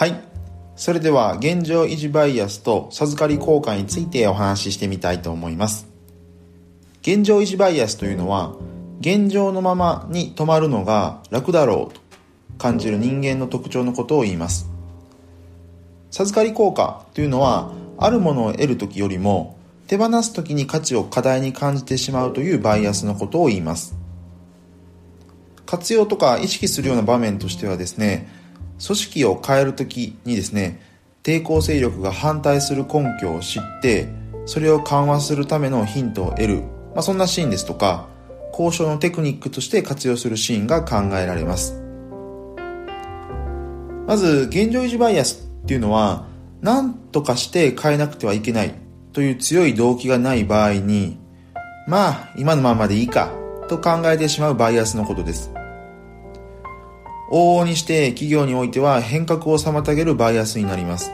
はい。それでは現状維持バイアスと授かり効果についてお話ししてみたいと思います。現状維持バイアスというのは現状のままに止まるのが楽だろうと感じる人間の特徴のことを言います。授かり効果というのはあるものを得る時よりも手放す時に価値を過大に感じてしまうというバイアスのことを言います。活用とか意識するような場面としてはですね組織を変える時にですね抵抗勢力が反対する根拠を知ってそれを緩和するためのヒントを得る、まあ、そんなシーンですとか交渉のテクニックとして活用するシーンが考えられます。まず現状維持バイアスっていうのは何とかして変えなくてはいけないという強い動機がない場合にまあ今のままでいいかと考えてしまうバイアスのことです。往々にして企業においては変革を妨げるバイアスになります。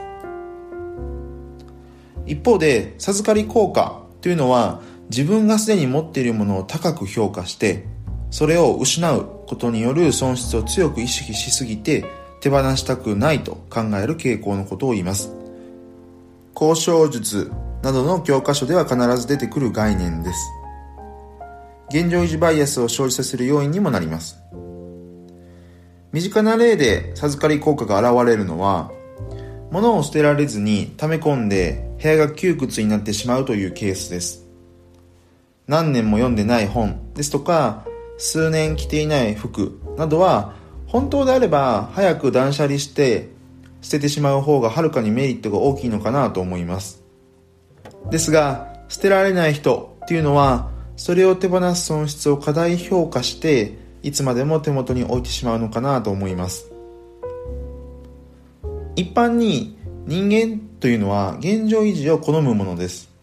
一方で授かり効果というのは自分がすでに持っているものを高く評価してそれを失うことによる損失を強く意識しすぎて手放したくないと考える傾向のことを言います。交渉術などの教科書では必ず出てくる概念です。現状維持バイアスを生じさせる要因にもなります。身近な例で授かり効果が現れるのは物を捨てられずに溜め込んで部屋が窮屈になってしまうというケースです。何年も読んでない本ですとか数年着ていない服などは本当であれば早く断捨離して捨ててしまう方がはるかにメリットが大きいのかなと思います。ですが捨てられない人っていうのはそれを手放す損失を過大評価していつまでも手元に置いてしまうのかなと思います。一般に人間というのは現状維持を好むものです。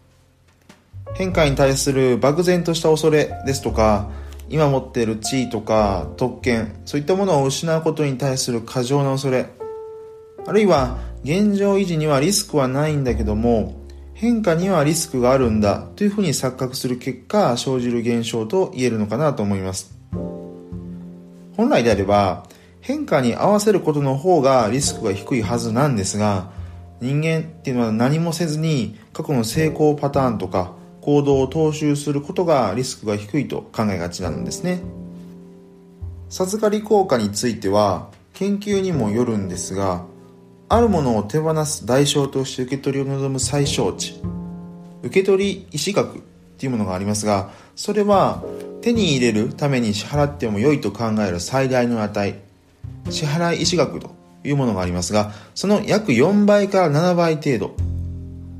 変化に対する漠然とした恐れですとか今持っている地位とか特権そういったものを失うことに対する過剰な恐れあるいは現状維持にはリスクはないんだけども変化にはリスクがあるんだというふうに錯覚する結果生じる現象と言えるのかなと思います。本来であれば変化に合わせることの方がリスクが低いはずなんですが人間っていうのは何もせずに過去の成功パターンとか行動を踏襲することがリスクが低いと考えがちなんですね。授かり効果については研究にもよるんですがあるものを手放す代償として受け取りを望む最小値受け取り意思額っていうものがありますがそれは手に入れるために支払っても良いと考える最大の値支払い意思額というものがありますがその約4倍から7倍程度、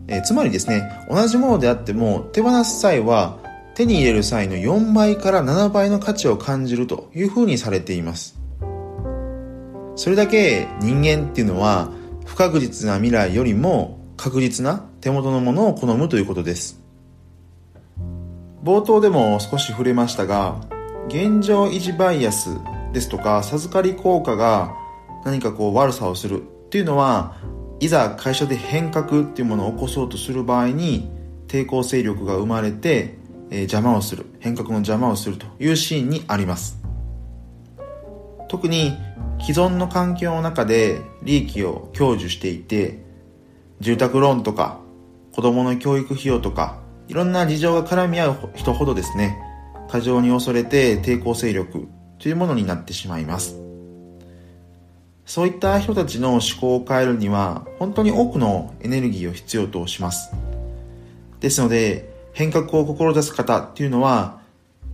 えー、つまりですね同じものであっても手放す際は手に入れる際の4倍から7倍の価値を感じるというふうにされています。それだけ人間っていうのは不確実な未来よりも確実な手元のものを好むということです。冒頭でも少し触れましたが現状維持バイアスですとか授かり効果が何かこう悪さをするっていうのはいざ会社で変革っていうものを起こそうとする場合に抵抗勢力が生まれて、えー、邪魔をする変革の邪魔をするというシーンにあります。特に既存の環境の中で利益を享受していて住宅ローンとか子供の教育費用とかいろんな事情が絡み合う人ほどですね過剰に恐れて抵抗勢力というものになってしまいます。そういった人たちの思考を変えるには本当に多くのエネルギーを必要とします。ですので変革を志す方っていうのは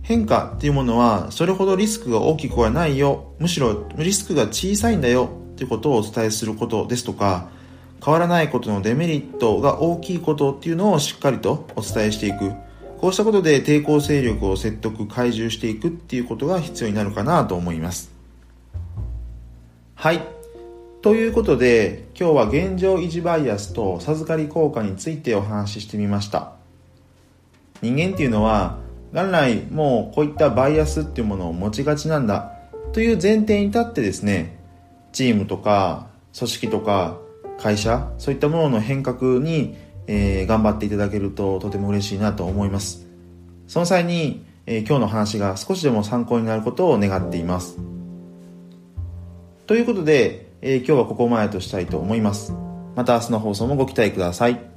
変化っていうものはそれほどリスクが大きくはないよ。むしろリスクが小さいんだよということをお伝えすることですとか変わらないことのデメリットが大きいことっていうのをしっかりとお伝えしていく。こうしたことで抵抗勢力を説得懐柔していくっていうことが必要になるかなと思います。はい。ということで今日は現状維持バイアスと授かり効果についてお話ししてみました。人間っていうのは元来もうこういったバイアスっていうものを持ちがちなんだという前提に立ってですねチームとか組織とか会社そういったものの変革に、えー、頑張っていただけるととても嬉しいなと思いますその際に、えー、今日の話が少しでも参考になることを願っていますということでえー今日はここまでとしたいと思います。また明日の放送もご期待ください。